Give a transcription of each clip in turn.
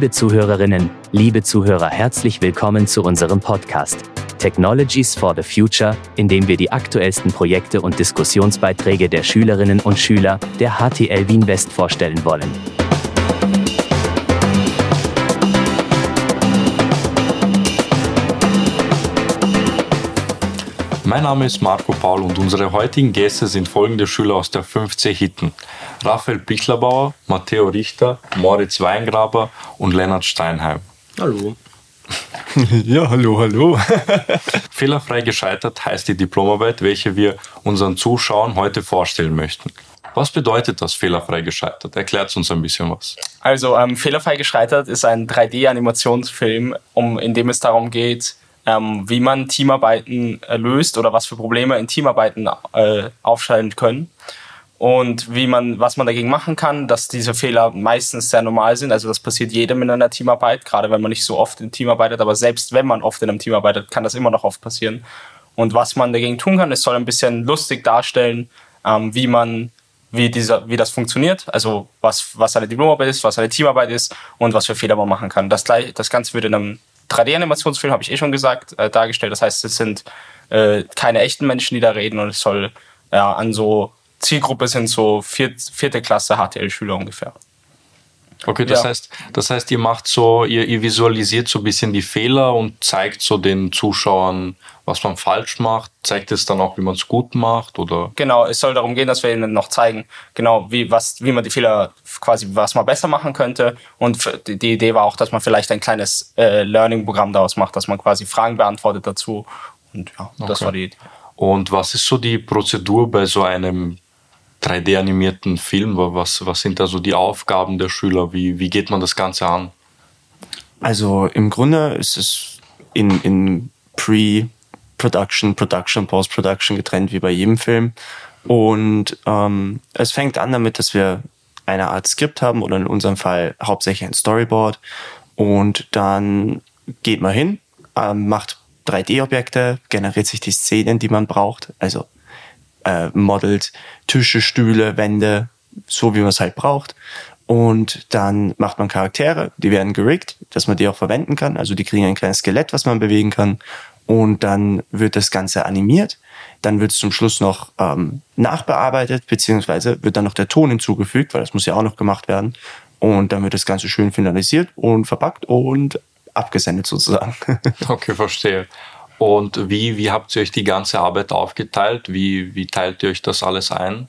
Liebe Zuhörerinnen, liebe Zuhörer, herzlich willkommen zu unserem Podcast Technologies for the Future, in dem wir die aktuellsten Projekte und Diskussionsbeiträge der Schülerinnen und Schüler der HTL Wien West vorstellen wollen. Mein Name ist Marco Paul und unsere heutigen Gäste sind folgende Schüler aus der 5C Hitten. Raphael Pichlerbauer, Matteo Richter, Moritz Weingraber und Lennart Steinheim. Hallo. Ja, hallo, hallo. Fehlerfrei gescheitert heißt die Diplomarbeit, welche wir unseren Zuschauern heute vorstellen möchten. Was bedeutet das fehlerfrei gescheitert? Erklärt uns ein bisschen was. Also ähm, fehlerfrei gescheitert ist ein 3D-Animationsfilm, um, in dem es darum geht, ähm, wie man Teamarbeiten äh, löst oder was für Probleme in Teamarbeiten äh, aufschalten können und wie man, was man dagegen machen kann, dass diese Fehler meistens sehr normal sind. Also das passiert jedem in einer Teamarbeit, gerade wenn man nicht so oft im Team arbeitet, aber selbst wenn man oft in einem Team arbeitet, kann das immer noch oft passieren. Und was man dagegen tun kann, es soll ein bisschen lustig darstellen, ähm, wie man wie, dieser, wie das funktioniert, also was, was eine Diplomarbeit ist, was eine Teamarbeit ist und was für Fehler man machen kann. Das, gleich, das Ganze wird in einem 3D-Animationsfilm, habe ich eh schon gesagt, äh, dargestellt. Das heißt, es sind äh, keine echten Menschen, die da reden und es soll ja, an so Zielgruppe sind so vier, vierte Klasse HTL-Schüler ungefähr. Okay, das ja. heißt, das heißt, ihr macht so, ihr, ihr visualisiert so ein bisschen die Fehler und zeigt so den Zuschauern, was man falsch macht. Zeigt es dann auch, wie man es gut macht, oder? Genau, es soll darum gehen, dass wir ihnen noch zeigen, genau, wie, was, wie man die Fehler quasi, was man besser machen könnte. Und die Idee war auch, dass man vielleicht ein kleines äh, Learning-Programm daraus macht, dass man quasi Fragen beantwortet dazu. Und ja, okay. das war die Idee. Und was ist so die Prozedur bei so einem 3D-animierten Film? Was, was sind da so die Aufgaben der Schüler? Wie, wie geht man das Ganze an? Also im Grunde ist es in, in Pre-Production, Production, Post-Production getrennt wie bei jedem Film. Und ähm, es fängt an damit, dass wir eine Art Skript haben oder in unserem Fall hauptsächlich ein Storyboard. Und dann geht man hin, ähm, macht 3D-Objekte, generiert sich die Szenen, die man braucht. Also äh, modelt Tische, Stühle, Wände, so wie man es halt braucht. Und dann macht man Charaktere, die werden geriggt, dass man die auch verwenden kann. Also die kriegen ein kleines Skelett, was man bewegen kann. Und dann wird das Ganze animiert. Dann wird es zum Schluss noch ähm, nachbearbeitet, beziehungsweise wird dann noch der Ton hinzugefügt, weil das muss ja auch noch gemacht werden. Und dann wird das Ganze schön finalisiert und verpackt und abgesendet sozusagen. Okay, verstehe. Und wie, wie habt ihr euch die ganze Arbeit aufgeteilt? Wie, wie teilt ihr euch das alles ein?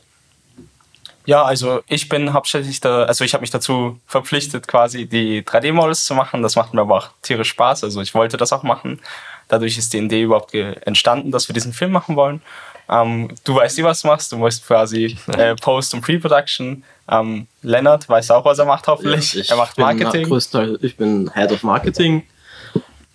Ja, also ich bin hauptsächlich da, also ich habe mich dazu verpflichtet, quasi die 3D-Models zu machen. Das macht mir aber auch tierisch Spaß. Also ich wollte das auch machen. Dadurch ist die Idee überhaupt entstanden, dass wir diesen Film machen wollen. Ähm, du weißt was du machst. Du machst quasi äh, Post- und Pre-Production. Ähm, Lennart weiß auch, was er macht, hoffentlich. Ja, er macht Marketing. ich bin Head of Marketing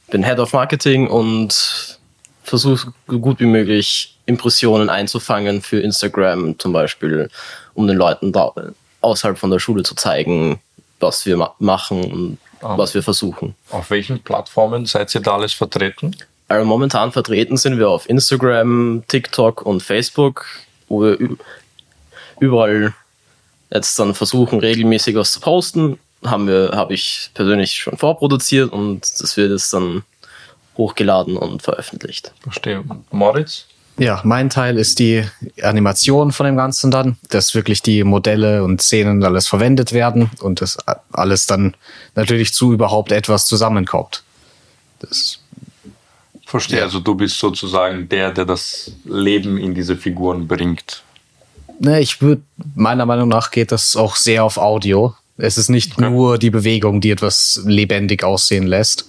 bin Head of Marketing und versuche so gut wie möglich Impressionen einzufangen für Instagram zum Beispiel, um den Leuten da außerhalb von der Schule zu zeigen, was wir ma machen und ah. was wir versuchen. Auf welchen Plattformen seid ihr da alles vertreten? Also momentan vertreten sind wir auf Instagram, TikTok und Facebook, wo wir überall jetzt dann versuchen, regelmäßig was zu posten haben wir, habe ich persönlich schon vorproduziert und das wird jetzt dann hochgeladen und veröffentlicht. Verstehe. Moritz? Ja, mein Teil ist die Animation von dem Ganzen dann, dass wirklich die Modelle und Szenen alles verwendet werden und das alles dann natürlich zu überhaupt etwas zusammenkommt. Das Verstehe, ja. also du bist sozusagen der, der das Leben in diese Figuren bringt. Ne, ich würde, meiner Meinung nach geht das auch sehr auf Audio. Es ist nicht okay. nur die Bewegung, die etwas lebendig aussehen lässt.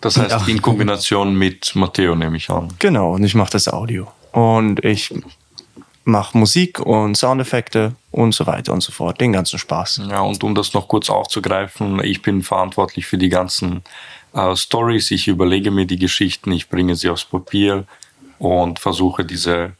Das heißt ja. in Kombination mit Matteo nehme ich an. Genau, und ich mache das Audio. Und ich mache Musik und Soundeffekte und so weiter und so fort. Den ganzen Spaß. Ja, und um das noch kurz aufzugreifen, ich bin verantwortlich für die ganzen äh, Stories. Ich überlege mir die Geschichten, ich bringe sie aufs Papier und versuche diese,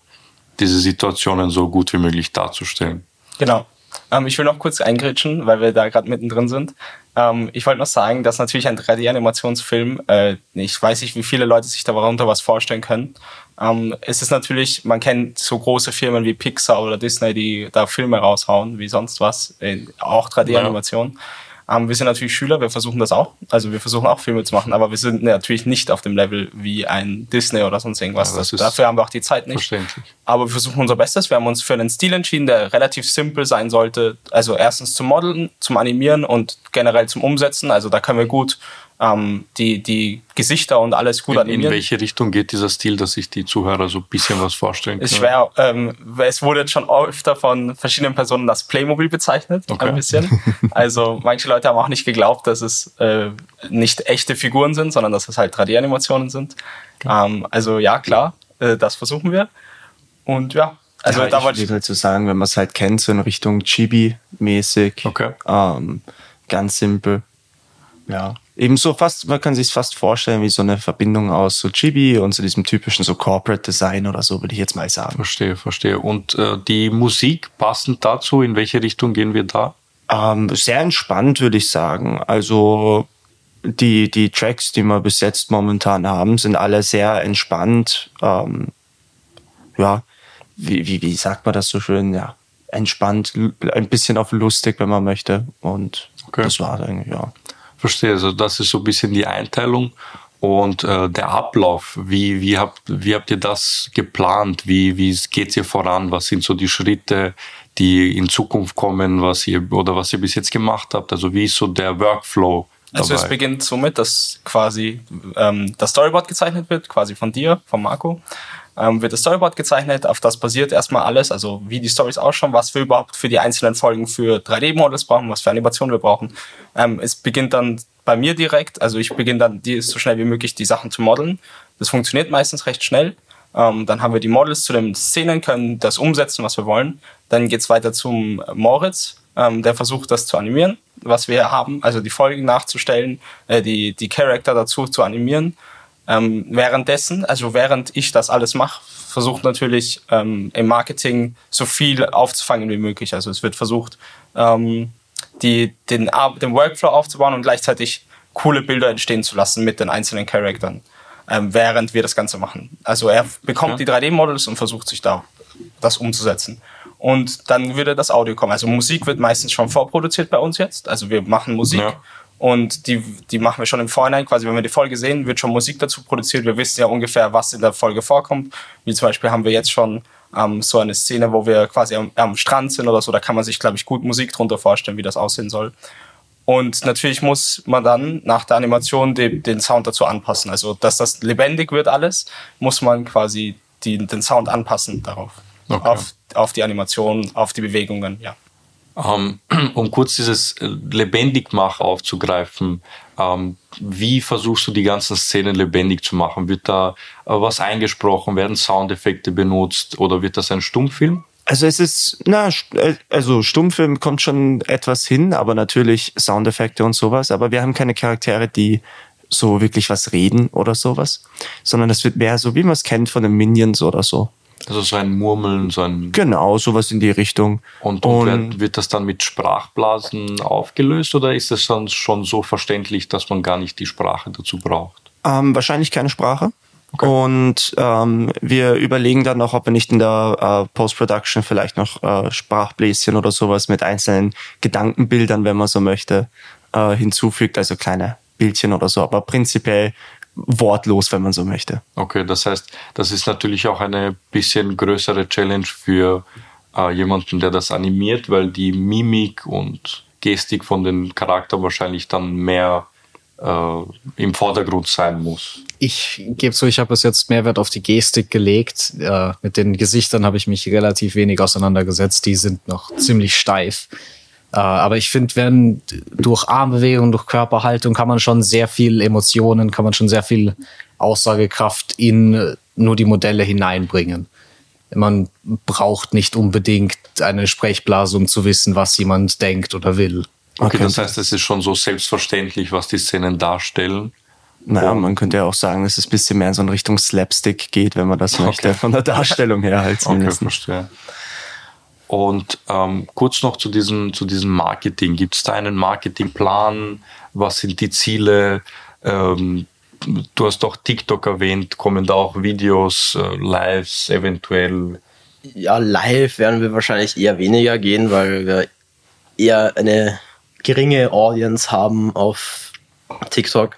diese Situationen so gut wie möglich darzustellen. Genau. Ähm, ich will noch kurz eingrätschen, weil wir da gerade mittendrin sind. Ähm, ich wollte noch sagen, dass natürlich ein 3D-Animationsfilm, äh, ich weiß nicht, wie viele Leute sich darunter was vorstellen können. Ähm, es ist natürlich, man kennt so große Firmen wie Pixar oder Disney, die da Filme raushauen, wie sonst was, äh, auch 3D-Animation. Ja. Ähm, wir sind natürlich Schüler, wir versuchen das auch. Also wir versuchen auch Filme zu machen, aber wir sind natürlich nicht auf dem Level wie ein Disney oder sonst irgendwas. Ja, dafür haben wir auch die Zeit nicht. Verständlich. Aber wir versuchen unser Bestes. Wir haben uns für einen Stil entschieden, der relativ simpel sein sollte. Also erstens zum Modeln, zum Animieren und generell zum Umsetzen. Also da können wir gut ähm, die, die Gesichter und alles gut In, in animieren. welche Richtung geht dieser Stil, dass sich die Zuhörer so ein bisschen was vorstellen können? Schwer. Ähm, es wurde jetzt schon öfter von verschiedenen Personen als Playmobil bezeichnet, Okay. ein bisschen. Also manche Leute haben auch nicht geglaubt, dass es äh, nicht echte Figuren sind, sondern dass es halt 3D-Animationen sind. Ähm, also ja, klar, äh, das versuchen wir. Und ja, also ja, da ich wollte ich. würde halt so sagen, wenn man es halt kennt, so in Richtung Chibi-mäßig. Okay. Ähm, ganz simpel. Ja. Eben so fast, man kann sich fast vorstellen, wie so eine Verbindung aus so Chibi und so diesem typischen so Corporate Design oder so, würde ich jetzt mal sagen. Verstehe, verstehe. Und äh, die Musik passend dazu, in welche Richtung gehen wir da? Ähm, sehr entspannt, würde ich sagen. Also die, die Tracks, die wir bis jetzt momentan haben, sind alle sehr entspannt. Ähm, ja, wie, wie, wie sagt man das so schön? Ja, entspannt, ein bisschen auf lustig, wenn man möchte. Und Okay. das war eigentlich, ja. Verstehe, also das ist so ein bisschen die Einteilung und äh, der Ablauf. Wie, wie, habt, wie habt ihr das geplant? Wie, wie geht's ihr voran? Was sind so die Schritte, die in Zukunft kommen, was ihr oder was ihr bis jetzt gemacht habt? Also wie ist so der Workflow? Also es dabei? beginnt somit, dass quasi ähm, das Storyboard gezeichnet wird, quasi von dir, von Marco. Ähm, wird das Storyboard gezeichnet, auf das basiert erstmal alles, also wie die Stories ausschauen, was wir überhaupt für die einzelnen Folgen für 3D-Models brauchen, was für Animationen wir brauchen. Ähm, es beginnt dann bei mir direkt, also ich beginne dann die, so schnell wie möglich die Sachen zu modeln. Das funktioniert meistens recht schnell. Ähm, dann haben wir die Models zu den Szenen, können das umsetzen, was wir wollen. Dann geht's weiter zum Moritz, ähm, der versucht, das zu animieren, was wir haben, also die Folgen nachzustellen, äh, die, die Charakter dazu zu animieren. Ähm, währenddessen, also während ich das alles mache, versucht natürlich ähm, im Marketing so viel aufzufangen wie möglich. Also es wird versucht, ähm, die, den, den Workflow aufzubauen und gleichzeitig coole Bilder entstehen zu lassen mit den einzelnen Charaktern, ähm, während wir das Ganze machen. Also er bekommt die 3D-Models und versucht sich da das umzusetzen. Und dann würde das Audio kommen. Also Musik wird meistens schon vorproduziert bei uns jetzt. Also wir machen Musik Ja. Und die, die machen wir schon im Vorhinein. Quasi, wenn wir die Folge sehen, wird schon Musik dazu produziert. Wir wissen ja ungefähr, was in der Folge vorkommt. Wie zum Beispiel haben wir jetzt schon ähm, so eine Szene, wo wir quasi am, am Strand sind oder so. Da kann man sich, glaube ich, gut Musik drunter vorstellen, wie das aussehen soll. Und natürlich muss man dann nach der Animation den, den Sound dazu anpassen. Also, dass das lebendig wird alles, muss man quasi die, den Sound anpassen darauf. Okay. Auf, auf die Animation, auf die Bewegungen, ja. Ähm, um kurz dieses äh, Lebendigmach aufzugreifen, ähm, wie versuchst du die ganzen Szenen lebendig zu machen? Wird da äh, was eingesprochen? Werden Soundeffekte benutzt? Oder wird das ein Stummfilm? Also es ist, na, äh, also Stummfilm kommt schon etwas hin, aber natürlich Soundeffekte und sowas. Aber wir haben keine Charaktere, die so wirklich was reden oder sowas, sondern es wird mehr so, wie man es kennt von den Minions oder so. Also so ein Murmeln, so ein Genau, sowas in die Richtung. Und, und, wird, wird das dann mit Sprachblasen aufgelöst oder ist es dann schon so verständlich, dass man gar nicht die Sprache dazu braucht? Ähm, wahrscheinlich keine Sprache. Und ähm, wir überlegen dann noch, ob wir nicht in der äh, Post-Production vielleicht noch äh, Sprachbläschen oder sowas mit einzelnen Gedankenbildern, wenn man so möchte, äh, hinzufügt, also kleine Bildchen oder so, aber prinzipiell wortlos, wenn man so möchte. Okay, das heißt, das ist natürlich auch eine bisschen größere Challenge für äh, jemanden, der das animiert, weil die Mimik und Gestik von den Charakteren wahrscheinlich dann mehr äh, im Vordergrund sein muss. Ich gebe zu, ich habe bis jetzt Mehrwert auf die Gestik gelegt. Äh, mit den Gesichtern habe ich mich relativ wenig auseinandergesetzt. Die sind noch ziemlich steif. Äh, aber ich finde, wenn durch Armbewegung, durch Körperhaltung kann man schon sehr viel Emotionen, kann man schon sehr viel Aussagekraft in äh, nur die Modelle hineinbringen. Man braucht nicht unbedingt eine Sprechblase, um zu wissen, was jemand denkt oder will. Okay, Okay. das heißt, es ist schon so selbstverständlich, was die Szenen darstellen. Naja, man könnte ja auch sagen, dass es ein bisschen mehr in so in Richtung Slapstick geht, wenn man das möchte, von der Darstellung her halt Okay, zumindest. verstehe. Und ähm, kurz noch zu diesem, zu diesem Marketing. Gibt es da einen Marketingplan? Was sind die Ziele? Ähm, du hast auch TikTok erwähnt. Kommen da auch Videos, äh, Lives eventuell? Ja, live werden wir wahrscheinlich eher weniger gehen, weil wir eher eine geringe Audience haben auf TikTok.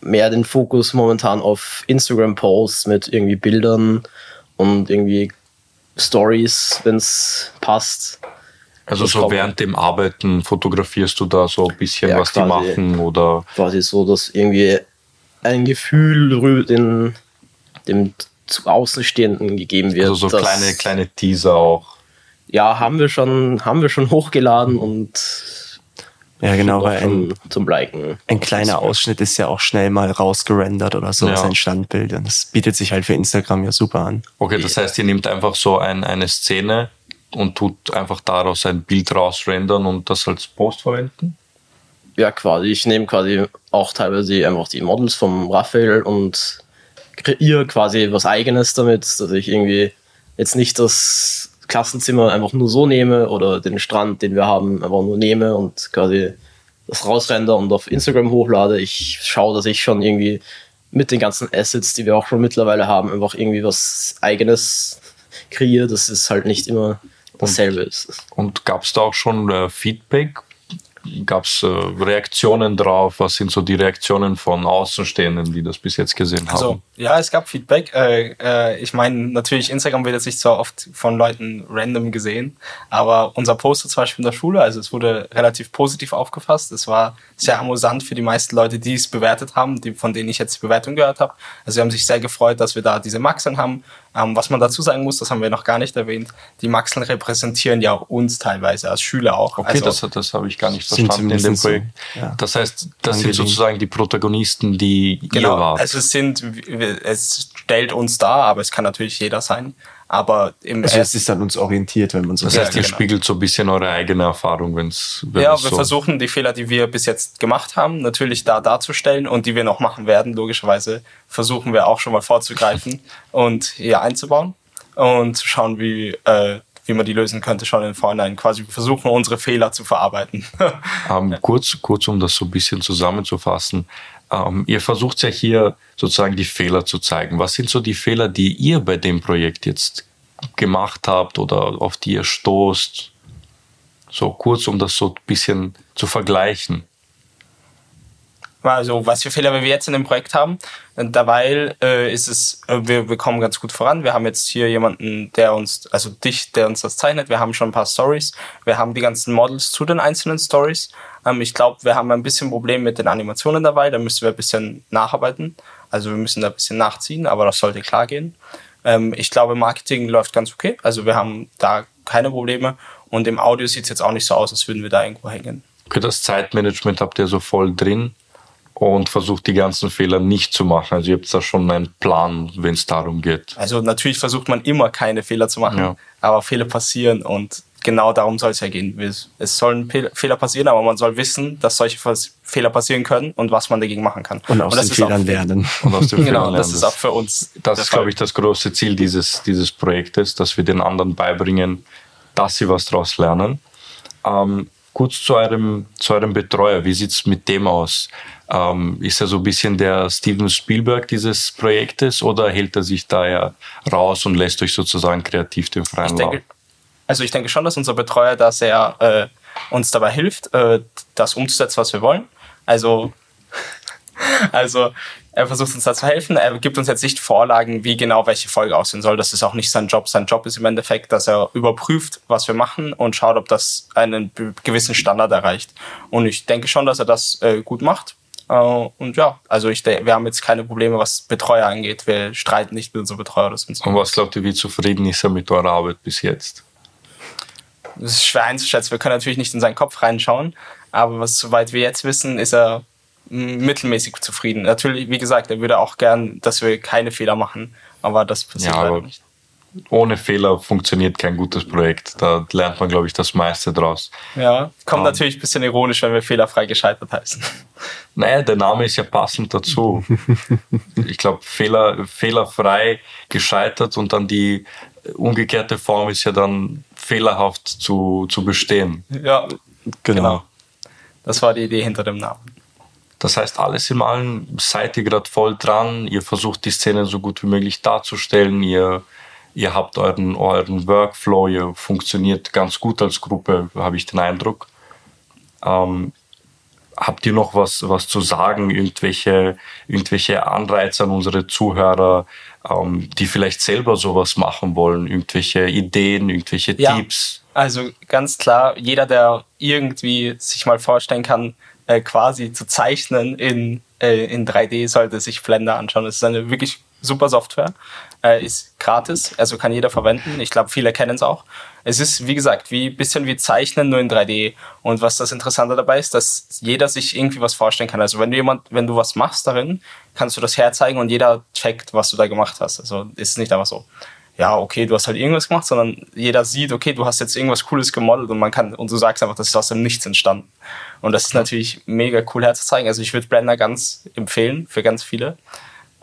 Mehr den Fokus momentan auf Instagram-Posts mit irgendwie Bildern und irgendwie Stories, wenn es passt. Also so kommt- während dem Arbeiten fotografierst du da so ein bisschen, Ja, was die machen oder Quasi so, dass irgendwie ein Gefühl den, dem zu Außenstehenden gegeben wird. also so kleine, kleine Teaser auch. Ja, haben wir schon, haben wir schon hochgeladen und Ja, genau, weil ein, zum Liken. ein kleiner Ausschnitt ist ja auch schnell mal rausgerendert oder so, Ja. ein Standbild. Und das bietet sich halt für Instagram ja super an. Okay, das heißt, ihr nehmt einfach so ein, eine Szene und tut einfach daraus ein Bild rausrendern und das als Post verwenden? Ja, quasi. Ich nehme quasi auch teilweise einfach die Models vom Raphael und kreiere quasi was eigenes damit, dass ich irgendwie jetzt nicht das Klassenzimmer einfach nur so nehme oder den Strand, den wir haben, einfach nur nehme und quasi das rausrender und auf Instagram hochlade. Ich schaue, dass ich schon irgendwie mit den ganzen Assets, die wir auch schon mittlerweile haben, einfach irgendwie was eigenes kreiere, dass es halt nicht immer dasselbe ist. Und gab es da auch schon äh, Feedback? Gab es äh, Reaktionen drauf? Was sind so die Reaktionen von Außenstehenden, die das bis jetzt gesehen haben? Also, ja, es gab Feedback. Äh, äh, ich meine, natürlich, Instagram wird jetzt nicht so oft von Leuten random gesehen, aber unser Poster zum Beispiel in der Schule, also es wurde relativ positiv aufgefasst. Es war sehr amüsant für die meisten Leute, die es bewertet haben, die, von denen ich jetzt die Bewertung gehört habe. Also sie haben sich sehr gefreut, dass wir da diese Maxeln haben. Ähm, was man dazu sagen muss, das haben wir noch gar nicht erwähnt, die Maxeln repräsentieren ja uns teilweise als Schüler auch. Okay, also, das, das habe ich gar nicht Sind verstanden in dem zumindest so, Projekt. ja. Das heißt, das sind Angelehnt. sozusagen die Protagonisten, die Genau, ihr wart. also es sind, es stellt uns dar, aber es kann natürlich jeder sein. Aber im Also es ist an uns orientiert, wenn man so das Ja, heißt, ihr genau. spiegelt so ein bisschen eure eigene Erfahrung, wenn's, wenn ja, wir so versuchen die Fehler, die wir bis jetzt gemacht haben, natürlich da darzustellen und die wir noch machen werden, logischerweise versuchen wir auch schon mal vorzugreifen und hier einzubauen und zu schauen, wie, äh, wie man die lösen könnte, schon im Vorhinein. Quasi wir versuchen unsere Fehler zu verarbeiten. Ähm, kurz, kurz, um das so ein bisschen zusammenzufassen. Ähm, ihr versucht ja hier sozusagen die Fehler zu zeigen. Was sind so die Fehler, die ihr bei dem Projekt jetzt gemacht habt oder auf die ihr stoßt? So kurz, um das so ein bisschen zu vergleichen. Also, was für Fehler wir jetzt in dem Projekt haben. Dabei äh, ist es, äh, wir, wir kommen ganz gut voran. Wir haben jetzt hier jemanden, der uns, also dich, der uns das zeichnet. Wir haben schon ein paar Stories. Wir haben die ganzen Models zu den einzelnen Stories. Ähm, ich glaube, wir haben ein bisschen Problem mit den Animationen dabei. Da müssen wir ein bisschen nacharbeiten. Also wir müssen da ein bisschen nachziehen, aber das sollte klar gehen. Ähm, ich glaube, Marketing läuft ganz okay. Also wir haben da keine Probleme. Und im Audio sieht es jetzt auch nicht so aus, als würden wir da irgendwo hängen. Okay, das Zeitmanagement habt ihr so voll drin und versucht die ganzen Fehler nicht zu machen. Also ihr habt da schon einen Plan, wenn es darum geht. Also natürlich versucht man immer keine Fehler zu machen, Ja. aber Fehler passieren und genau darum soll es ja gehen. Es sollen Fehler passieren, aber man soll wissen, dass solche Fehler passieren können und was man dagegen machen kann. und aus das den Fehlern lernen. Und aus den Genau, Fehlern das ist auch für uns. Das ist, glaube ich, das große Ziel dieses, dieses Projektes, dass wir den anderen beibringen, dass sie was daraus lernen. Ähm, kurz zu eurem, zu eurem Betreuer, wie sieht es mit dem aus? Ähm, ist er so ein bisschen der Steven Spielberg dieses Projektes oder hält er sich da ja raus und lässt euch sozusagen kreativ den freien Ich Lauf? denke, also ich denke schon, dass unser Betreuer da sehr äh, uns dabei hilft, äh, das umzusetzen, was wir wollen. Also, also er versucht uns da zu helfen. Er gibt uns jetzt nicht Vorlagen, wie genau welche Folge aussehen soll. Das ist auch nicht sein Job. Sein Job ist im Endeffekt, dass er überprüft, was wir machen und schaut, ob das einen gewissen Standard erreicht. Und ich denke schon, dass er das äh, gut macht. Äh, und ja, also ich denke, wir haben jetzt keine Probleme, was Betreuer angeht. Wir streiten nicht mit unserem Betreuer oder sonst Und was glaubt ihr, wie zufrieden ist er mit eurer Arbeit bis jetzt? Das ist schwer einzuschätzen. Wir können natürlich nicht in seinen Kopf reinschauen, aber was, soweit wir jetzt wissen, ist er mittelmäßig zufrieden. Natürlich, wie gesagt, er würde auch gern, dass wir keine Fehler machen, aber das passiert Ja, leider aber- nicht. Ohne Fehler funktioniert kein gutes Projekt. Da lernt man, glaube ich, das meiste draus. Ja, kommt Ähm. natürlich ein bisschen ironisch, wenn wir fehlerfrei gescheitert heißen. Naja, der Name ist ja passend dazu. Ich glaube, Fehler, fehlerfrei gescheitert und dann die umgekehrte Form ist ja dann fehlerhaft zu, zu bestehen. Ja, Genau. genau. Das war die Idee hinter dem Namen. Das heißt, alles in allem seid ihr gerade voll dran. Ihr versucht die Szene so gut wie möglich darzustellen. Ihr, ihr habt euren, euren Workflow. Ihr funktioniert ganz gut als Gruppe, habe ich den Eindruck. Ähm, habt ihr noch was, was zu sagen? Irgendwelche, irgendwelche Anreize an unsere Zuhörer, ähm, die vielleicht selber sowas machen wollen? Irgendwelche Ideen, irgendwelche Ja. Tipps? Also ganz klar, jeder, der irgendwie sich mal vorstellen kann, äh, quasi zu zeichnen in, äh, in 3D, sollte sich Blender anschauen. Es ist eine wirklich super Software, äh, ist gratis, also kann jeder verwenden. Ich glaube, viele kennen es auch. Es ist, wie gesagt, wie bisschen wie Zeichnen, nur in 3D. Und was das Interessante dabei ist, dass jeder sich irgendwie was vorstellen kann. Also wenn du jemand, wenn du was machst darin, kannst du das herzeigen und jeder checkt, was du da gemacht hast. Also ist nicht einfach so ja, okay, du hast halt irgendwas gemacht, sondern jeder sieht, okay, du hast jetzt irgendwas Cooles gemodelt und man kann, und du sagst einfach, das ist aus dem Nichts entstanden. Und das ist natürlich mega cool herzuzeigen. Also ich würde Blender ganz empfehlen für ganz viele,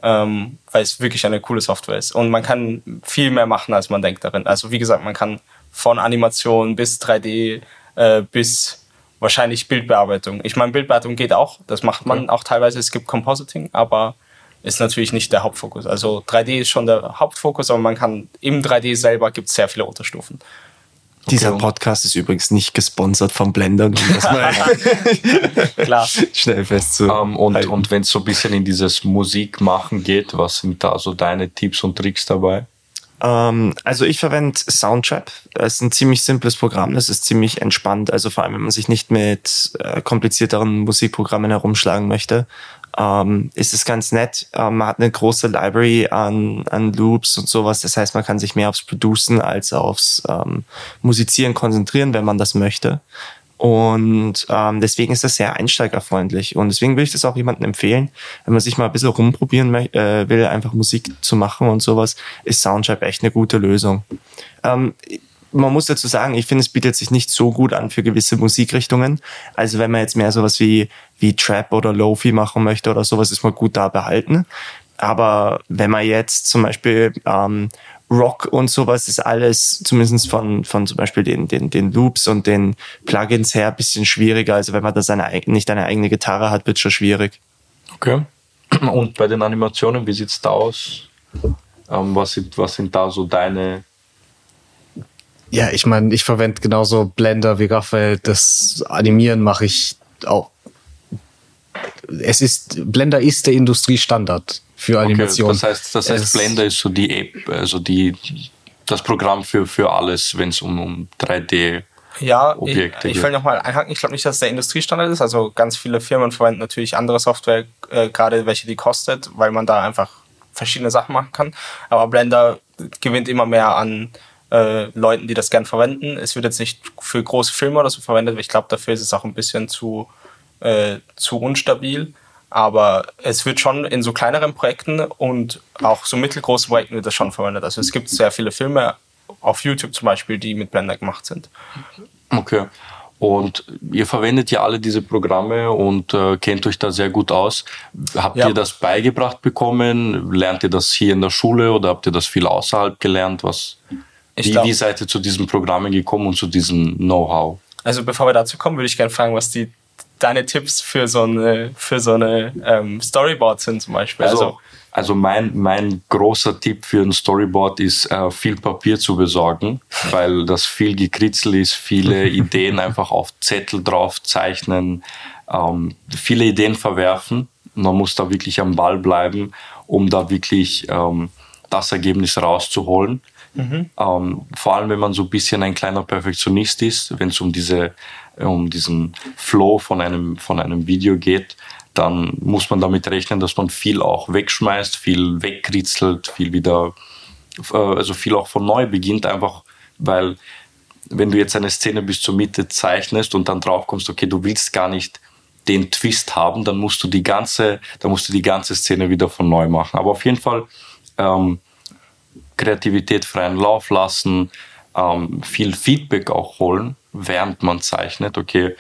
ähm, weil es wirklich eine coole Software ist. Und man kann viel mehr machen, als man denkt darin. Also wie gesagt, man kann von Animation bis 3D äh, bis wahrscheinlich Bildbearbeitung. Ich meine, Bildbearbeitung geht auch, das macht man auch teilweise. Es gibt Compositing, aber ist natürlich nicht der Hauptfokus. Also 3D ist schon der Hauptfokus, aber man kann im 3D selber gibt es sehr viele Unterstufen. Dieser Podcast ist übrigens nicht gesponsert von Blender, um das mal Klar. schnell festzu. Ähm, und und wenn es so ein bisschen in dieses Musikmachen geht, was sind da so deine Tipps und Tricks dabei? Ähm, also ich verwende Soundtrap. Das ist ein ziemlich simples Programm. Das ist ziemlich entspannt. Also vor allem, wenn man sich nicht mit äh, komplizierteren Musikprogrammen herumschlagen möchte, ähm, ist es ganz nett. Ähm, man hat eine große Library an, an Loops und sowas. Das heißt, man kann sich mehr aufs Producen als aufs ähm, Musizieren konzentrieren, wenn man das möchte. Und ähm, deswegen ist das sehr einsteigerfreundlich. Und deswegen will ich das auch jemandem empfehlen, wenn man sich mal ein bisschen rumprobieren äh, will, einfach Musik zu machen und sowas, ist Soundtrap echt eine gute Lösung. Ähm, man muss dazu sagen, ich finde, es bietet sich nicht so gut an für gewisse Musikrichtungen. Also wenn man jetzt mehr sowas wie, wie Trap oder Lofi machen möchte oder sowas, ist man gut da behalten. Aber wenn man jetzt zum Beispiel ähm, Rock und sowas ist alles, zumindest von, von zum Beispiel den, den, den Loops und den Plugins her, ein bisschen schwieriger. Also wenn man da seine, nicht eine eigene Gitarre hat, wird schon schwierig. Okay. Und bei den Animationen, wie sieht's da aus? Ähm, was, sind, was sind da so deine Ja, ich meine, ich verwende genauso Blender wie Raphael. Das Animieren mache ich auch. Es ist, Blender ist der Industriestandard für Animation. Okay, das heißt, das heißt Es- Blender ist so die App, also die, das Programm für, für alles, wenn es um, um 3D Ja, ich, Objekte ich geht. will nochmal einhaken. Ich glaube nicht, dass es der Industriestandard ist. Also ganz viele Firmen verwenden natürlich andere Software, äh, gerade welche die kostet, weil man da einfach verschiedene Sachen machen kann. Aber Blender gewinnt immer mehr an äh, Leuten, die das gern verwenden. Es wird jetzt nicht für große Filme oder so verwendet, weil ich glaube, dafür ist es auch ein bisschen zu, äh, zu unstabil. Aber es wird schon in so kleineren Projekten und auch so mittelgroßen Projekten wird das schon verwendet. Also es gibt sehr viele Filme auf YouTube zum Beispiel, die mit Blender gemacht sind. Okay. Und ihr verwendet ja alle diese Programme und äh, kennt euch da sehr gut aus. Habt Ja. ihr das beigebracht bekommen? Lernt ihr das hier in der Schule oder habt ihr das viel außerhalb gelernt? Was, Ich wie, glaub- wie seid ihr zu diesen Programmen gekommen und zu diesem Know-how? Also bevor wir dazu kommen, würde ich gerne fragen, was die deine Tipps für so eine für so eine ähm, Storyboard sind zum Beispiel. Also, Also, also mein, mein großer Tipp für ein Storyboard ist, äh, viel Papier zu besorgen, weil das viel gekritzelt ist, viele Ideen einfach auf Zettel drauf zeichnen, ähm, viele Ideen verwerfen. Man muss da wirklich am Ball bleiben, um da wirklich ähm, das Ergebnis rauszuholen. Ähm, vor allem, wenn man so ein bisschen ein kleiner Perfektionist ist, wenn es um diese, um diesen Flow von einem, von einem Video geht, dann muss man damit rechnen, dass man viel auch wegschmeißt, viel wegkritzelt, viel wieder, äh, also viel auch von neu beginnt, einfach weil wenn du jetzt eine Szene bis zur Mitte zeichnest und dann drauf kommst, okay, du willst gar nicht den Twist haben, dann musst du die ganze, dann musst du die ganze Szene wieder von neu machen. Aber auf jeden Fall ähm, Kreativität freien Lauf lassen, ähm, viel Feedback auch holen, während man zeichnet, okay,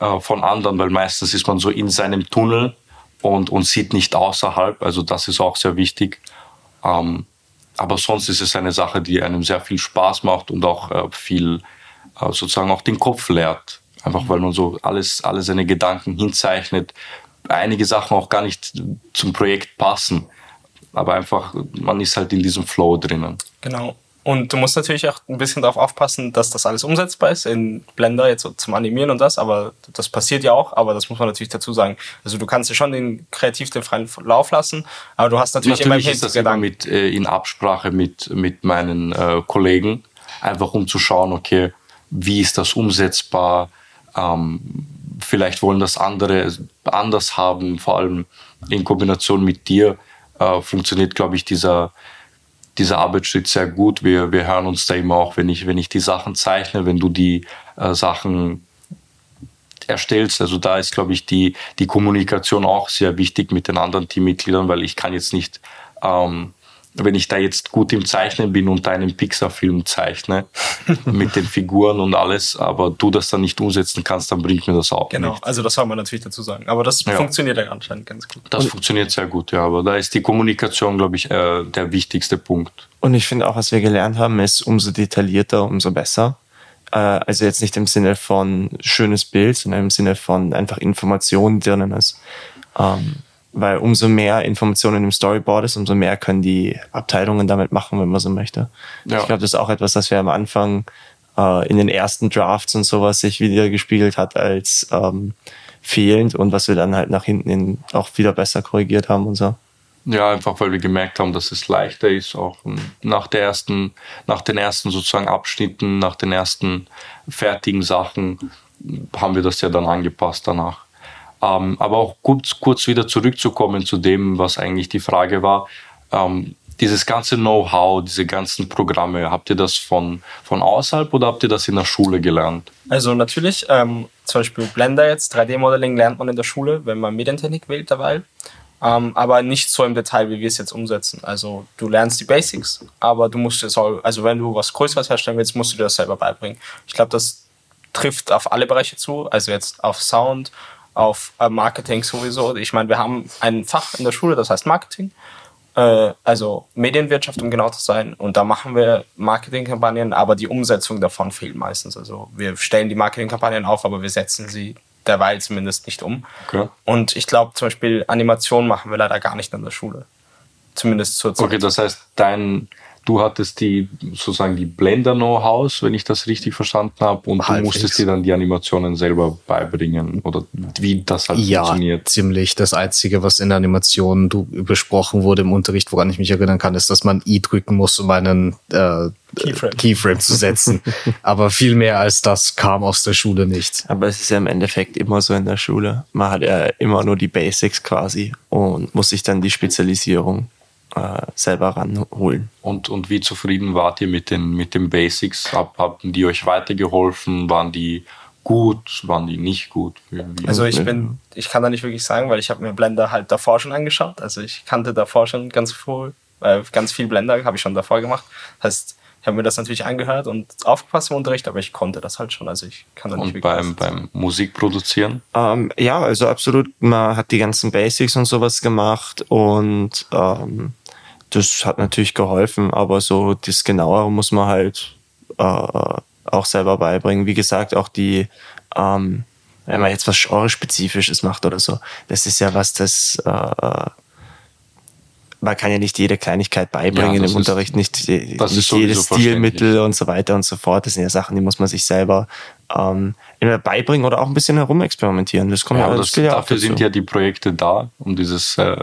äh, von anderen, weil meistens ist man so in seinem Tunnel und, und sieht nicht außerhalb, also das ist auch sehr wichtig. Ähm, aber sonst ist es eine Sache, die einem sehr viel Spaß macht und auch äh, viel äh, sozusagen auch den Kopf leert. Einfach weil man so alles, alle seine Gedanken hinzeichnet. Einige Sachen auch gar nicht zum Projekt passen. Aber einfach, man ist halt in diesem Flow drinnen. genau. Und du musst natürlich auch ein bisschen darauf aufpassen, dass das alles umsetzbar ist in Blender jetzt so zum Animieren und das, aber das passiert ja auch, aber das muss man natürlich dazu sagen. Also du kannst ja schon den kreativ den freien Lauf lassen, aber du hast natürlich, Natürlich immer ist das immer mit, äh, in Absprache mit, mit meinen äh, Kollegen, einfach um zu schauen, okay, wie ist das umsetzbar? Ähm, vielleicht wollen das andere anders haben, vor allem in Kombination mit dir äh, funktioniert, glaube ich, dieser, dieser Arbeitsschritt sehr gut. Wir, wir hören uns da immer auch, wenn ich, wenn ich die Sachen zeichne, wenn du die äh, Sachen erstellst. Also da ist, glaube ich, die, die Kommunikation auch sehr wichtig mit den anderen Teammitgliedern, weil ich kann jetzt nicht, ähm, wenn ich da jetzt gut im Zeichnen bin und einen Pixar-Film zeichne mit den Figuren und alles, aber du das dann nicht umsetzen kannst, dann bringt mir das auch Genau, nichts. also das soll man natürlich dazu sagen. Aber das Ja. funktioniert ja anscheinend ganz gut. Das funktioniert sehr gut, ja, aber da ist die Kommunikation, glaube ich, äh, der wichtigste Punkt. Und ich finde auch, was wir gelernt haben, ist, umso detaillierter, umso besser. Äh, also jetzt nicht im Sinne von schönes Bild, sondern im Sinne von einfach Information, die drinnen ist. Ähm, weil umso mehr Informationen im Storyboard ist, umso mehr können die Abteilungen damit machen, wenn man so möchte. Ja. Ich glaube, das ist auch etwas, das wir am Anfang äh, in den ersten Drafts und sowas sich wieder gespiegelt hat als ähm, fehlend und was wir dann halt nach hinten hin auch wieder besser korrigiert haben und so. Ja, einfach weil wir gemerkt haben, dass es leichter ist, auch nach der ersten, nach den ersten sozusagen Abschnitten, nach den ersten fertigen Sachen haben wir das ja dann angepasst danach. Ähm, aber auch kurz, kurz wieder zurückzukommen zu dem, was eigentlich die Frage war. Ähm, dieses ganze Know-how, diese ganzen Programme, habt ihr das von, von außerhalb oder habt ihr das in der Schule gelernt? Also natürlich, ähm, zum Beispiel Blender jetzt, 3D-Modeling lernt man in der Schule, wenn man Medientechnik wählt dabei. Ähm, aber nicht so im Detail, wie wir es jetzt umsetzen. Also du lernst die Basics, aber du musst es auch, also wenn du was Größeres herstellen willst, musst du dir das selber beibringen. Ich glaube, das trifft auf alle Bereiche zu, also jetzt auf Sound, auf äh, Marketing sowieso. Ich meine, wir haben ein Fach in der Schule, das heißt Marketing, äh, also Medienwirtschaft, um genau zu sein. Und da machen wir Marketingkampagnen, aber die Umsetzung davon fehlt meistens. Also wir stellen die Marketingkampagnen auf, aber wir setzen sie derweil zumindest nicht um. Okay. Und ich glaube zum Beispiel Animation machen wir leider gar nicht in der Schule. Zumindest zur Zeit. Okay, das heißt, dein, du hattest die sozusagen die Blender-Know-hows, wenn ich das richtig verstanden habe, und du Halbwegs. musstest dir dann die Animationen selber beibringen oder wie das halt Ja, funktioniert. ziemlich. Das Einzige, was in der Animation du, besprochen wurde im Unterricht, woran ich mich erinnern kann, ist, dass man I drücken muss, um einen äh, Keyframe. Keyframe zu setzen. Aber viel mehr als das kam aus der Schule nicht. Aber es ist ja im Endeffekt immer so in der Schule. Man hat ja immer nur die Basics quasi und muss sich dann die Spezialisierung äh, selber ranholen. Und, und wie zufrieden wart ihr mit den, mit den Basics? Hab, haben die euch weitergeholfen? Waren die gut? Waren die nicht gut? Wie, wie? Also ich bin, ich kann da nicht wirklich sagen, weil ich habe mir Blender halt davor schon angeschaut. Also ich kannte davor schon ganz viel, äh, ganz viel Blender habe ich schon davor gemacht. Heißt, ich habe mir das natürlich angehört und aufgepasst im Unterricht, aber ich konnte das halt schon. Also ich kann da nicht und wirklich beim, beim Musikproduzieren? Ähm, ja, also absolut. Man hat die ganzen Basics und sowas gemacht und ähm, das hat natürlich geholfen, aber so das Genauere muss man halt äh, auch selber beibringen. Wie gesagt, auch die, ähm, wenn man jetzt was Genre-spezifisches macht oder so, das ist ja was, das äh, man kann ja nicht jede Kleinigkeit beibringen Ja, im ist- Unterricht, nicht, nicht jedes Stilmittel und so weiter und so fort. Das sind ja Sachen, die muss man sich selber ähm, beibringen oder auch ein bisschen herumexperimentieren. Das kommt Ja, ja, das das, ja dafür sind ja die Projekte da, um dieses äh,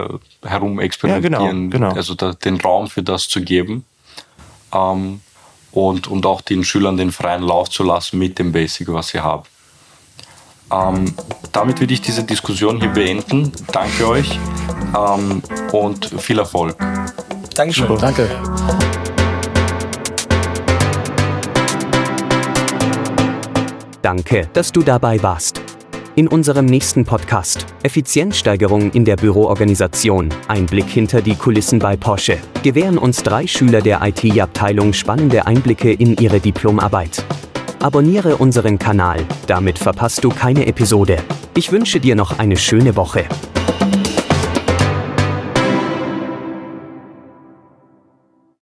Herumexperimentieren, Ja, genau, genau. also da, den Raum für das zu geben ähm, und, und auch den Schülern den freien Lauf zu lassen mit dem Basic, was sie haben. Ähm, damit würde ich diese Diskussion hier beenden. Danke euch ähm, und viel Erfolg. Dankeschön. Danke. Danke, dass du dabei warst. In unserem nächsten Podcast Effizienzsteigerung in der Büroorganisation, ein Blick hinter die Kulissen bei Porsche, gewähren uns drei Schüler der IT-Abteilung spannende Einblicke in ihre Diplomarbeit. Abonniere unseren Kanal, damit verpasst du keine Episode. Ich wünsche dir noch eine schöne Woche.